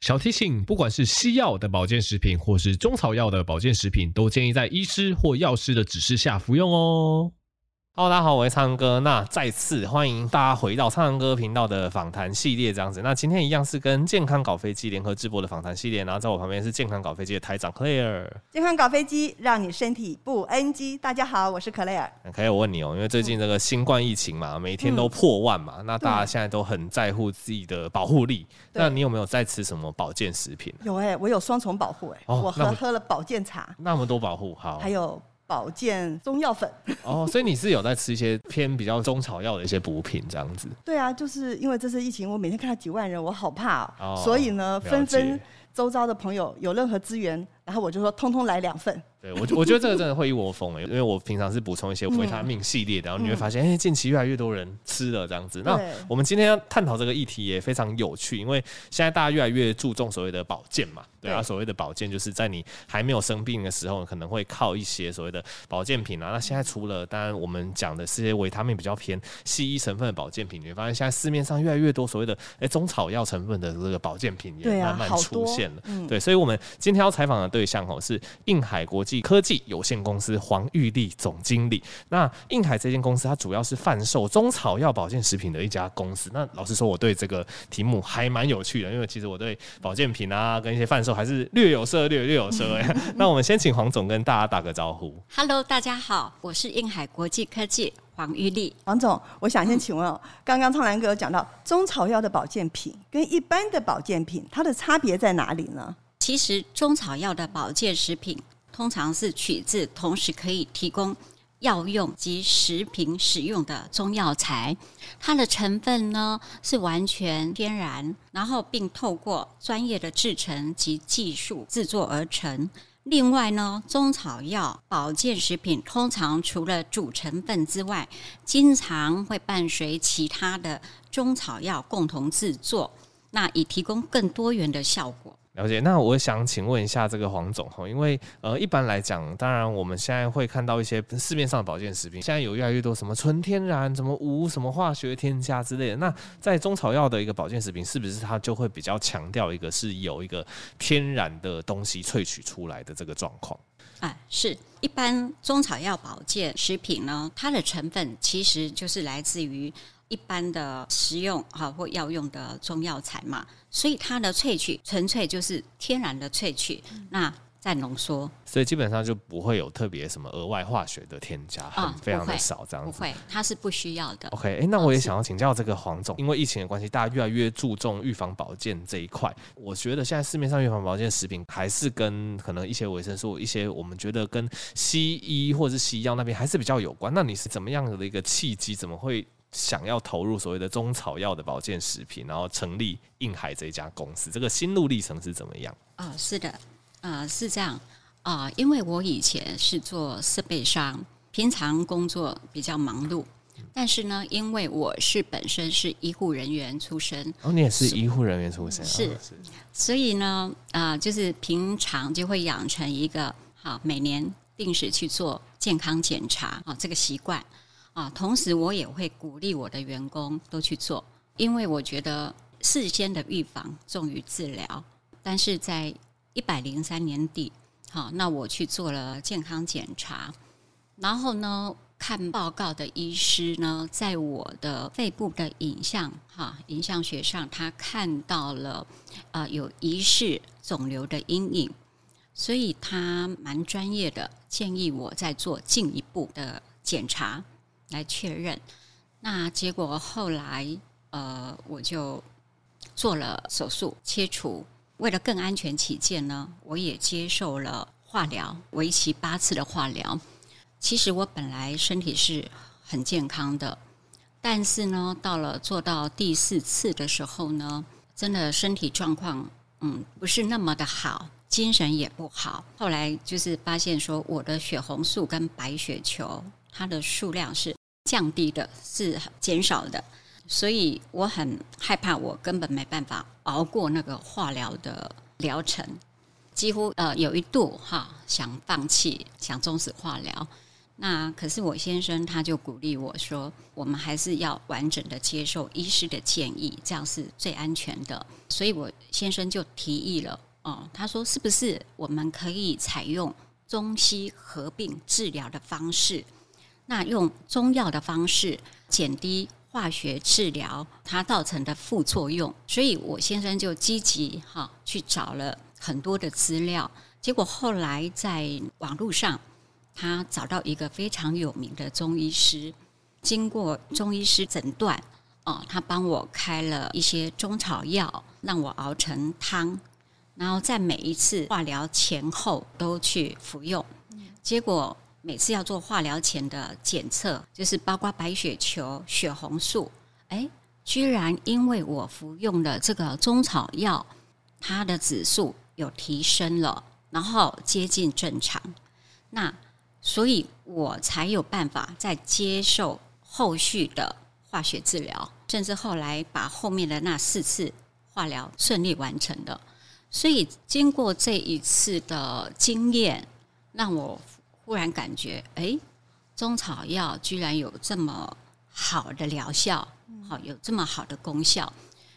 小提醒：不管是西药的保健食品，或是中草药的保健食品，都建议在医师或药师的指示下服用哦。Hello，大家好，我是苍哥。那再次欢迎大家回到苍蓝鸽频道的访谈系列，这样子。那今天一样是跟健康搞飞机联合直播的访谈系列。然后在我旁边是健康搞飞机的台长 Claire。健康搞飞机，让你身体不 NG。大家好，我是 Claire。Claire，我问你哦，因为最近这个新冠疫情嘛，每天都破万嘛，嗯、那大家现在都很在乎自己的保护力。那你有没有在吃什么保健食品？有哎、欸，我有双重保护哎、欸，哦、我喝喝了保健茶，那么多保护，好，还有。保健中药粉。哦，所以你是有在吃一些偏比较中草药的一些补品这样子？对啊，就是因为这次疫情，我每天看到几万人，我好怕、所以呢，纷纷周遭的朋友有任何资源，然后我就说通通来两份。对，我我觉得这个真的会一窝蜂诶，因为我平常是补充一些维他命系列的，然后你会发现，哎、嗯欸，近期越来越多人吃了这样子。那我们今天要探讨这个议题也非常有趣，因为现在大家越来越注重所谓的保健嘛，对啊，所谓的保健就是在你还没有生病的时候，可能会靠一些所谓的保健品啊。那现在除了当然我们讲的是些维他命比较偏西医成分的保健品，你会发现现在市面上越来越多所谓的哎中草药成分的这个保健品也慢慢出现了。嗯、对，所以我们今天要采访的对象哦是印海国际科技有限公司黄玉丽总经理。那印海这间公司，它主要是贩售中草药保健食品的一家公司。那老实说，我对这个题目还蛮有趣的，因为其实我对保健品啊，跟一些贩售还是略有涉略，略有涉猎。那我们先请黄总跟大家打个招呼。Hello，大家好，我是印海国际科技黄玉丽。黄总，我想先请问哦，刚刚苍兰哥有讲到中草药的保健品跟一般的保健品，它的差别在哪里呢？其实中草药的保健食品通常是取自同时可以提供药用及食品使用的中药材，它的成分呢是完全天然，然后并透过专业的制成及技术制作而成。另外呢，中草药保健食品通常除了主成分之外，经常会伴随其他的中草药共同制作，那以提供更多元的效果。了解，那我想请问一下这个黄总哈，因为呃一般来讲，当然我们现在会看到一些市面上的保健食品，现在有越来越多什么纯天然、什么无什么化学添加之类的。那在中草药的一个保健食品，是不是它就会比较强调一个是有一个天然的东西萃取出来的这个状况？啊，是一般中草药保健食品呢，它的成分其实就是来自于。一般的食用哈或药用的中药材嘛，所以它的萃取纯粹就是天然的萃取，那再浓缩，所以基本上就不会有特别什么额外化学的添加，很非常的少这样子。不会，它是不需要的。OK，哎、欸，那我也想要请教这个黄总，因为疫情的关系，大家越来越注重预防保健这一块。我觉得现在市面上预防保健食品还是跟可能一些维生素、一些我们觉得跟西医或者是西药那边还是比较有关。那你是怎么样的一个契机？怎么会？想要投入所谓的中草药的保健食品，然后成立印海这一家公司，这个心路历程是怎么样？哦，是的，呃，是这样啊，呃，因为我以前是做设备商，平常工作比较忙碌，但是呢，因为我是本身是医护人员出身，哦，你也是医护人员出身，是是，所以呢，啊，呃，就是平常就会养成一个好每年定时去做健康检查啊这个习惯。啊，同时我也会鼓励我的员工都去做，因为我觉得事先的预防重于治疗。但是在一百零三年底，好，那我去做了健康检查，然后呢，看报告的医师呢，在我的肺部的影像哈影像学上，他看到了啊、有疑似肿瘤的阴影，所以他蛮专业的，建议我再做进一步的检查。来确认，那结果后来，呃，我就做了手术切除。为了更安全起见呢，我也接受了化疗，为期八次的化疗。其实我本来身体是很健康的，但是呢，到了做到第四次的时候呢，真的身体状况嗯不是那么的好，精神也不好。后来就是发现说，我的血红素跟白血球它的数量是。降低的是减少的，所以我很害怕，我根本没办法熬过那个化疗的疗程，几乎呃有一度哈想放弃，想终止化疗。那可是我先生他就鼓励我说，我们还是要完整的接受医师的建议，这样是最安全的。所以我先生就提议了，哦，他说是不是我们可以采用中西合并治疗的方式？那用中药的方式减低化学治疗它造成的副作用。所以我先生就积极哈去找了很多的资料，结果后来在网络上。他找到一个非常有名的中医师，经过中医师诊断，哦，他帮我开了一些中草药，让我熬成汤，然后在每一次化疗前后都去服用。结果每次要做化疗前的检测，就是包括白血球、血红素，哎，居然因为我服用了这个中草药，它的指数有提升了，然后接近正常。那所以我才有办法再接受后续的化学治疗，甚至后来把后面的那四次化疗顺利完成的。所以经过这一次的经验，让我忽然感觉，哎，中草药居然有这么好的疗效，好有这么好的功效。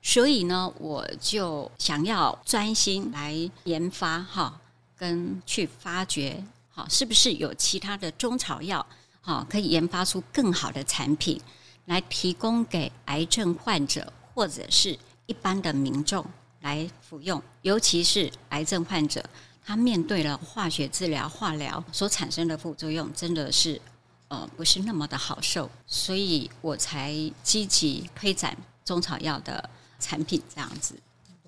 所以呢，我就想要专心来研发哈，跟去发掘。好是不是有其他的中草药，好可以研发出更好的产品，来提供给癌症患者或者是一般的民众来服用？尤其是癌症患者，他面对了化学治疗、化疗所产生的副作用，真的是呃不是那么的好受，所以我才积极推展中草药的产品这样子。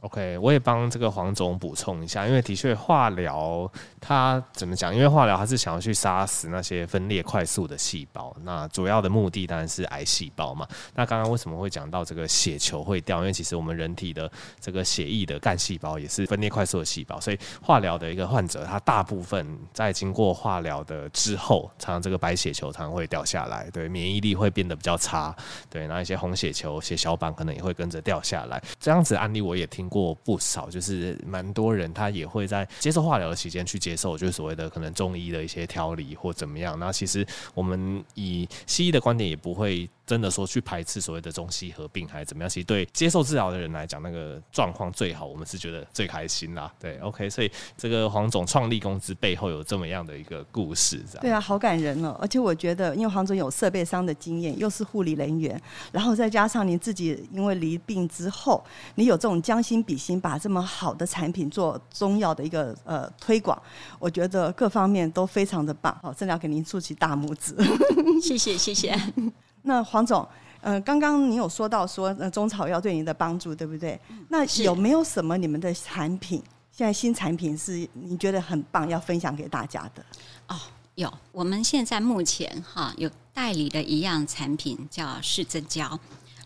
OK，我也帮这个黄总补充一下，因为的确化疗它怎么讲？因为化疗它是想要去杀死那些分裂快速的细胞，那主要的目的当然是癌细胞嘛。那刚刚为什么会讲到这个血球会掉？因为其实我们人体的这个血液的干细胞也是分裂快速的细胞，所以化疗的一个患者，他大部分在经过化疗的之后，常常这个白血球常常会掉下来，对，免疫力会变得比较差，对，那一些红血球、血小板可能也会跟着掉下来。这样子案例我也听过不少，就是蛮多人他也会在接受化疗的期间去接受，就是所谓的可能中医的一些调理或怎么样。那其实我们以西医的观点也不会。真的说去排斥所谓的中西合并还是怎么样？其实对接受治疗的人来讲，那个状况最好，我们是觉得最开心啦。对，OK，所以这个黄总创立公司背后有这么样的一个故事，这样。对啊，好感人哦！而且我觉得，因为黄总有设备商的经验，又是护理人员，然后再加上你自己因为离病之后，你有这种将心比心，把这么好的产品做中药的一个呃推广，我觉得各方面都非常的棒。好，真的要给您竖起大拇指。谢谢，谢谢。那黄总，呃，刚刚你有说到说，呃，中草药对您的帮助，对不对？那有没有什么你们的产品，现在新产品是你觉得很棒，要分享给大家的？哦，有，我们现在目前哈有代理的一样产品叫市真胶，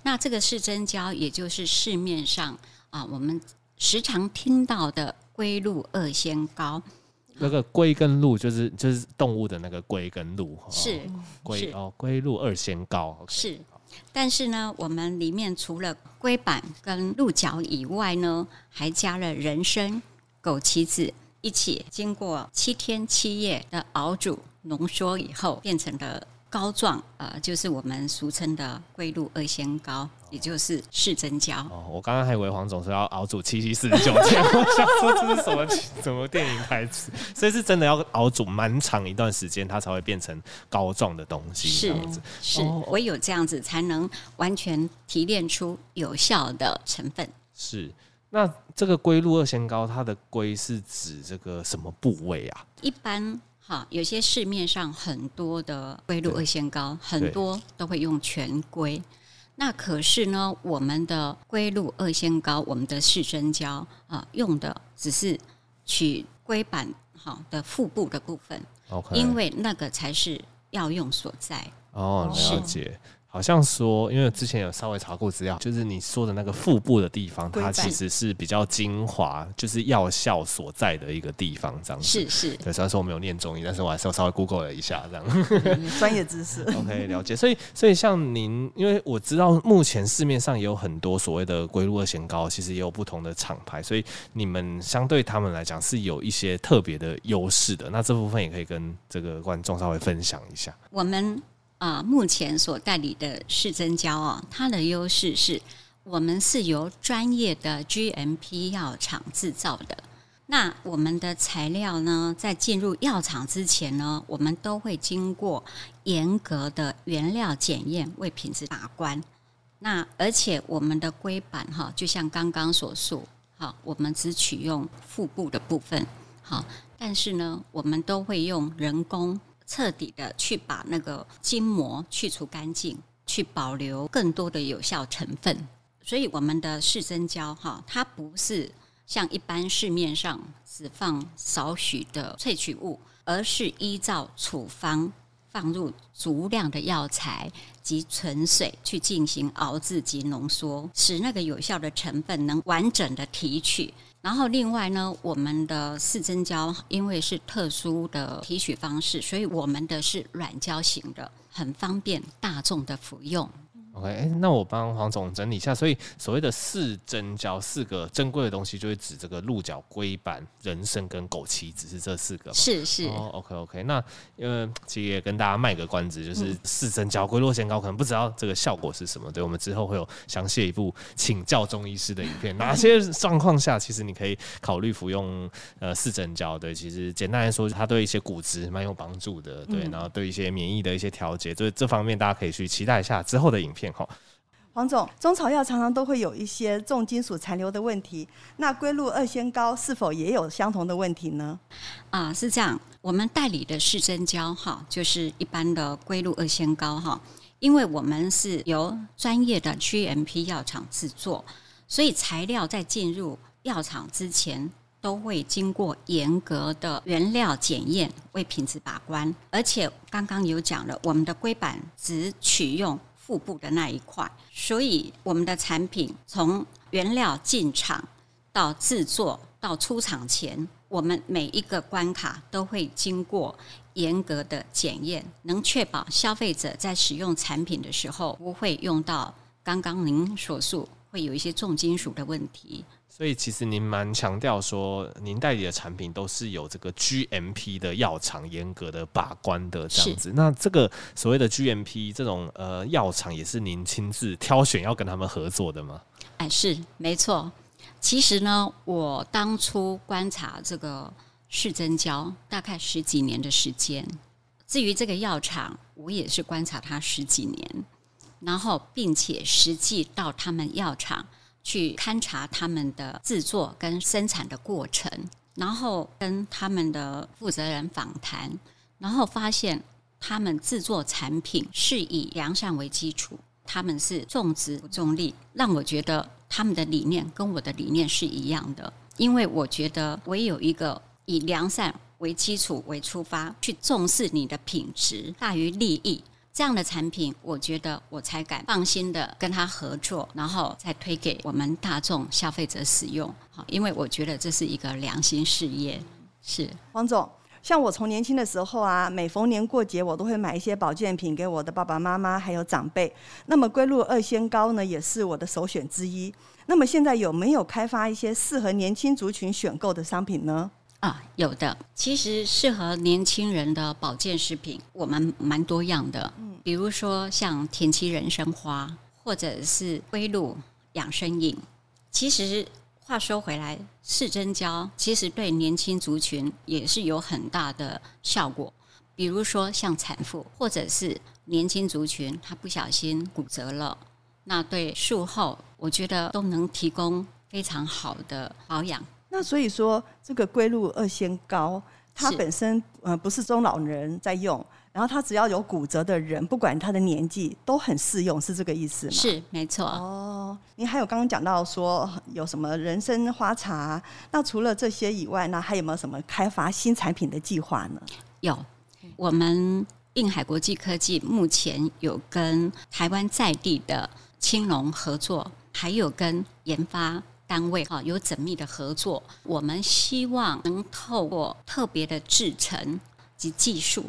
那这个市真胶也就是市面上啊我们时常听到的龟鹿二仙膏。那个龟跟鹿就是就是动物的那个龟跟鹿，是龟哦，龟鹿二仙膏是，但是呢，我们里面除了龟板跟鹿角以外呢，还加了人参、枸杞子一起经过七天七夜的熬煮浓缩以后，变成了。膏状，呃，就是我们俗称的龟鹿二仙膏，也就是市真胶。哦，我刚刚还以为黄总说要熬煮七七四十九天，我想说这是什么什么电影台词？所以是真的要熬煮蛮长一段时间，它才会变成膏状的东西。是是，唯有这样子才能完全提炼出有效的成分。是，那这个龟鹿二仙膏，它的龟是指这个什么部位啊？一般。好，有些市面上很多的龟鹿二仙膏，很多都会用全龟。那可是呢，我们的龟鹿二仙膏，我们的四针胶啊，用的只是取龟板好的腹部的部分.因为那个才是药用所在。哦，了解。好像说，因为之前有稍微查过资料，就是你说的那个腹部的地方，它其实是比较精华，就是药效所在的一个地方，这样子。是是。对，虽然说我没有念中医，但是我还是稍微 Google 了一下，这样。专业知识。OK，了解。所以，所以像您，因为我知道目前市面上也有很多所谓的龟鹿二仙膏，其实也有不同的厂牌，所以你们相对他们来讲是有一些特别的优势的。那这部分也可以跟这个观众稍微分享一下。我们。啊，目前所代理的视真胶哦，它的优势是我们是由专业的 GMP 药厂制造的。那我们的材料呢，在进入药厂之前呢，我们都会经过严格的原料检验，为品质把关。那而且我们的龟板哈，就像刚刚所述，好，我们只取用腹部的部分，好，但是呢，我们都会用人工。彻底的去把那个筋膜去除干净，去保留更多的有效成分。所以我们的视真胶哈，它不是像一般市面上只放少许的萃取物，而是依照处方放入足量的药材及纯水去进行熬制及浓缩，使那个有效的成分能完整的提取。然后另外呢，我们的四针胶因为是特殊的提取方式，所以我们的是软胶型的，很方便大众的服用。OK，哎，那我帮黄总整理一下。所以所谓的四针胶，四个珍贵的东西，就会指这个鹿角、龟板、人参跟枸杞只，是这四个吗？是是。哦，OK，OK。那因为其实也跟大家卖个关子，就是四针胶、龟鹿二仙膏，可能不知道这个效果是什么。对，我们之后会有详细一部请教中医师的影片，哪些状况下其实你可以考虑服用呃四针胶？对，其实简单来说，它对一些骨质蛮有帮助的。对，然后对一些免疫的一些调节，所以这方面大家可以去期待一下之后的影片。黄总，中草药常常都会有一些重金属残留的问题，那龟鹿二仙膏是否也有相同的问题呢？啊，是这样，我们代理的视真胶哈，就是一般的龟鹿二仙膏哈，因为我们是由专业的 GMP 药厂制作，所以材料在进入药厂之前都会经过严格的原料检验，为品质把关。而且刚刚有讲了，我们的龟板只取用。腹部的那一块，所以我们的产品从原料进厂到制作到出厂前，我们每一个关卡都会经过严格的检验，能确保消费者在使用产品的时候不会用到刚刚您所述会有一些重金属的问题。所以其实您蛮强调说，您代理的产品都是有这个 GMP 的药厂严格的把关的这样子。那这个所谓的 GMP 这种呃药厂，也是您亲自挑选要跟他们合作的吗？哎，是没错。其实呢，我当初观察这个视真胶大概十几年的时间。至于这个药厂，我也是观察它十几年，然后并且实际到他们药厂。去勘察他们的制作跟生产的过程，然后跟他们的负责人访谈，然后发现他们制作产品是以良善为基础，他们是重质不重利，让我觉得他们的理念跟我的理念是一样的。因为我觉得唯有一个以良善为基础为出发，去重视你的品质大于利益。这样的产品，我觉得我才敢放心的跟他合作，然后再推给我们大众消费者使用。好，因为我觉得这是一个良心事业。是黄总，像我从年轻的时候啊，每逢年过节，我都会买一些保健品给我的爸爸妈妈还有长辈。那么龟鹿二仙膏呢，也是我的首选之一。那么现在有没有开发一些适合年轻族群选购的商品呢？啊，有的。其实适合年轻人的保健食品，我们蛮多样的。嗯，比如说像田七人参花，或者是龟鹿养生饮。其实话说回来，视真胶其实对年轻族群也是有很大的效果。比如说像产妇，或者是年轻族群，他不小心骨折了，那对术后，我觉得都能提供非常好的保养。那所以说，这个龟鹿二仙膏，它本身呃不是中老人在用，然后它只要有骨折的人，不管他的年纪，都很适用，是这个意思吗？是，没错。哦，您还有刚刚讲到说有什么人参花茶，那除了这些以外，那还有没有什么开发新产品的计划呢？有，我们印海国际科技目前有跟台湾在地的青龙合作，还有跟研发单位哈有缜密的合作。我们希望能透过特别的制成及技术，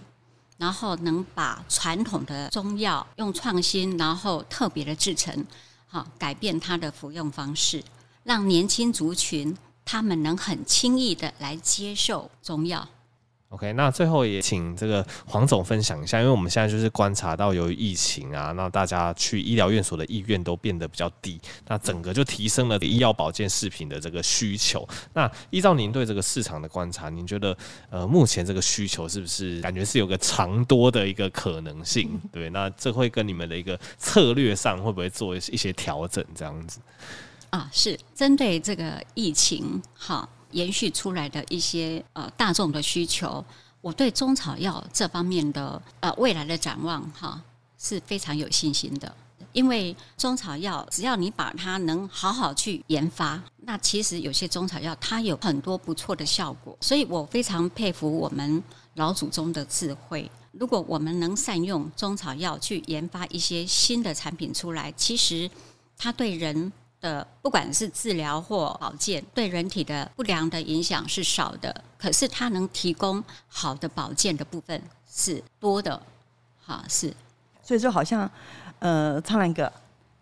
然后能把传统的中药用创新，然后特别的制成，哈改变它的服用方式，让年轻族群他们能很轻易的来接受中药。OK，那最后也请这个黄总分享一下，因为我们现在就是观察到，由于疫情啊，那大家去医疗院所的意愿都变得比较低，那整个就提升了医药保健食品的这个需求。那依照您对这个市场的观察，您觉得呃目前这个需求是不是感觉是有个长多的一个可能性？对，那这会跟你们的一个策略上会不会做一些调整？这样子啊，是针对这个疫情哈。延续出来的一些呃大众的需求，我对中草药这方面的呃未来的展望哈是非常有信心的。因为中草药只要你把它能好好去研发，那其实有些中草药它有很多不错的效果，所以我非常佩服我们老祖宗的智慧。如果我们能善用中草药去研发一些新的产品出来，其实它对人。的不管是治疗或保健，对人体的不良的影响是少的，可是它能提供好的保健的部分是多的，哈，是。所以就好像，呃，苍兰哥，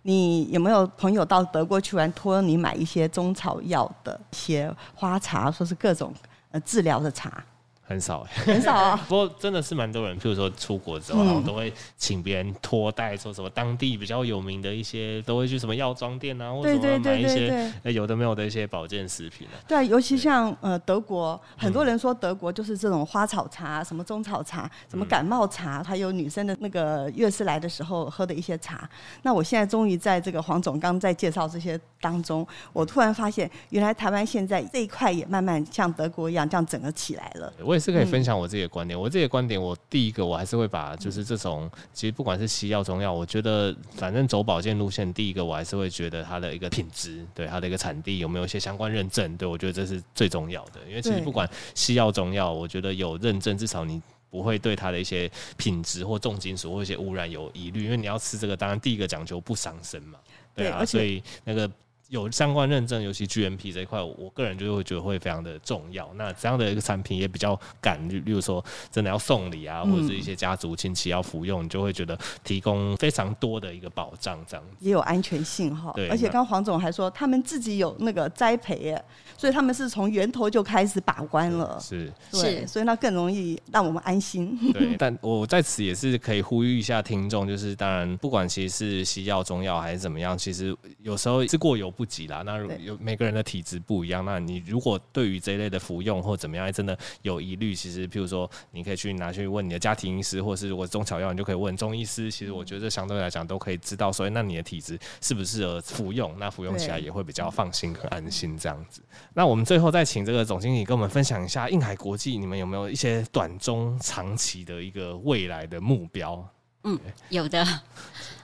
你有没有朋友到德国去玩，托你买一些中草药的一些花茶，说是各种呃治疗的茶？很少，很少啊。不过真的是蛮多人，譬如说出国之后，然后都会请别人托带，说什么当地比较有名的一些，都会去什么药妆店啊，或者什么买一些有的没有的一些保健食品啊。对，尤其像呃德国，很多人说德国就是这种花草茶，什么中草茶，什么感冒茶，还有女生的那个月事来的时候喝的一些茶。那我现在终于在这个黄总刚在介绍这些当中，我突然发现，原来台湾现在这一块也慢慢像德国一样这样整个起来了。我也是可以分享我自己的观点。我自己的观点，我第一个我还是会把就是这种，其实不管是西药、中药，我觉得反正走保健路线，第一个我还是会觉得它的一个品质，对它的一个产地有没有一些相关认证，对我觉得这是最重要的。因为其实不管西药、中药，我觉得有认证，至少你不会对它的一些品质或重金属或一些污染有疑虑。因为你要吃这个，当然第一个讲究不伤身嘛，对啊，所以那个。有相关认证，尤其 GMP 这一块，我个人就会觉得会非常的重要。那这样的一个产品也比较敢，例如说真的要送礼啊，或者是一些家族亲戚要服用，你就会觉得提供非常多的一个保障，这样子也有安全性哈。对，而且刚刚黄总还说他们自己有那个栽培耶，所以他们是从源头就开始把关了。是是，所以那更容易让我们安心。对，但我在此也是可以呼吁一下听众，就是当然不管其实是西药、中药还是怎么样，其实有时候是过犹不及啦。那有每个人的体质不一样，那你如果对于这一类的服用或怎么样，真的有疑虑，其实譬如说，你可以去拿去问你的家庭医师，或是如果中草药，你就可以问中医师。其实我觉得相对来讲都可以知道，所以那你的体质适不适合服用，那服用起来也会比较放心和安心这样子。那我们最后再请这个总经理跟我们分享一下印海国际，你们有没有一些短中长期的一个未来的目标？嗯，有的。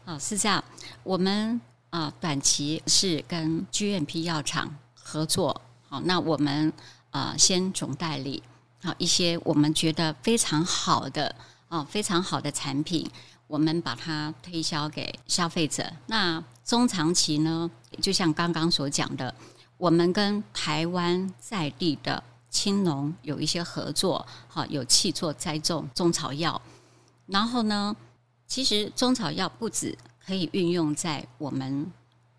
哦，是这样，我们。啊，短期是跟 GMP 药厂合作，好，那我们啊先总代理，好一些我们觉得非常好的啊非常好的产品，我们把它推销给消费者。那中长期呢，就像刚刚所讲的，我们跟台湾在地的青农有一些合作，好有气作栽种中草药，然后呢，其实中草药不止。可以运用在我们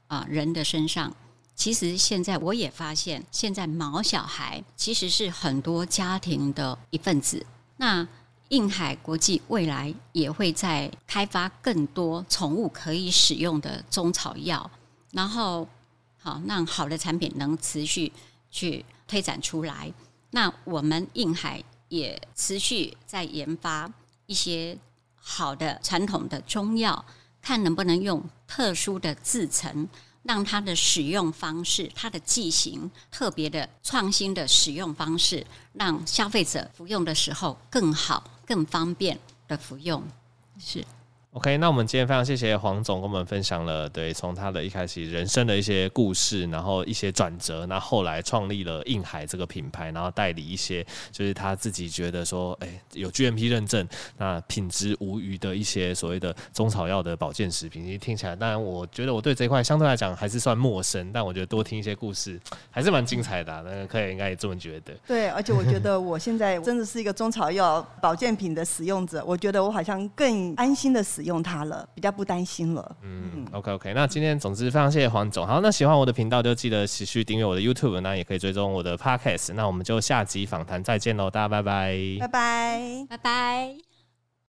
啊人的身上。其实现在我也发现，现在毛小孩其实是很多家庭的一份子。那印海国际未来也会在开发更多宠物可以使用的中草药，然后好让好的产品能持续去推展出来。那我们印海也持续在研发一些好的传统的中药。看能不能用特殊的制成，让它的使用方式、它的剂型特别的创新的使用方式，让消费者服用的时候更好、更方便的服用。是 OK，那我们今天非常谢谢黄总跟我们分享了，对，从他的一开始人生的一些故事，然后一些转折，那后来创立了印海这个品牌，然后代理一些就是他自己觉得说，哎、有 GMP 认证，那品质无虞的一些所谓的中草药的保健食品。其实听起来，当然我觉得我对这一块相对来讲还是算陌生，但我觉得多听一些故事还是蛮精彩的、那个客人应该也这么觉得。对，而且我觉得我现在真的是一个中草药保健品的使用者，我觉得我好像更安心的使。使用它了，比较不担心了。嗯，OK OK，那今天总之非常谢谢黄总。好，那喜欢我的频道就记得持续订阅我的 YouTube，那也可以追踪我的 Podcast。那我们就下集访谈再见喽，大家拜拜，拜拜，拜拜。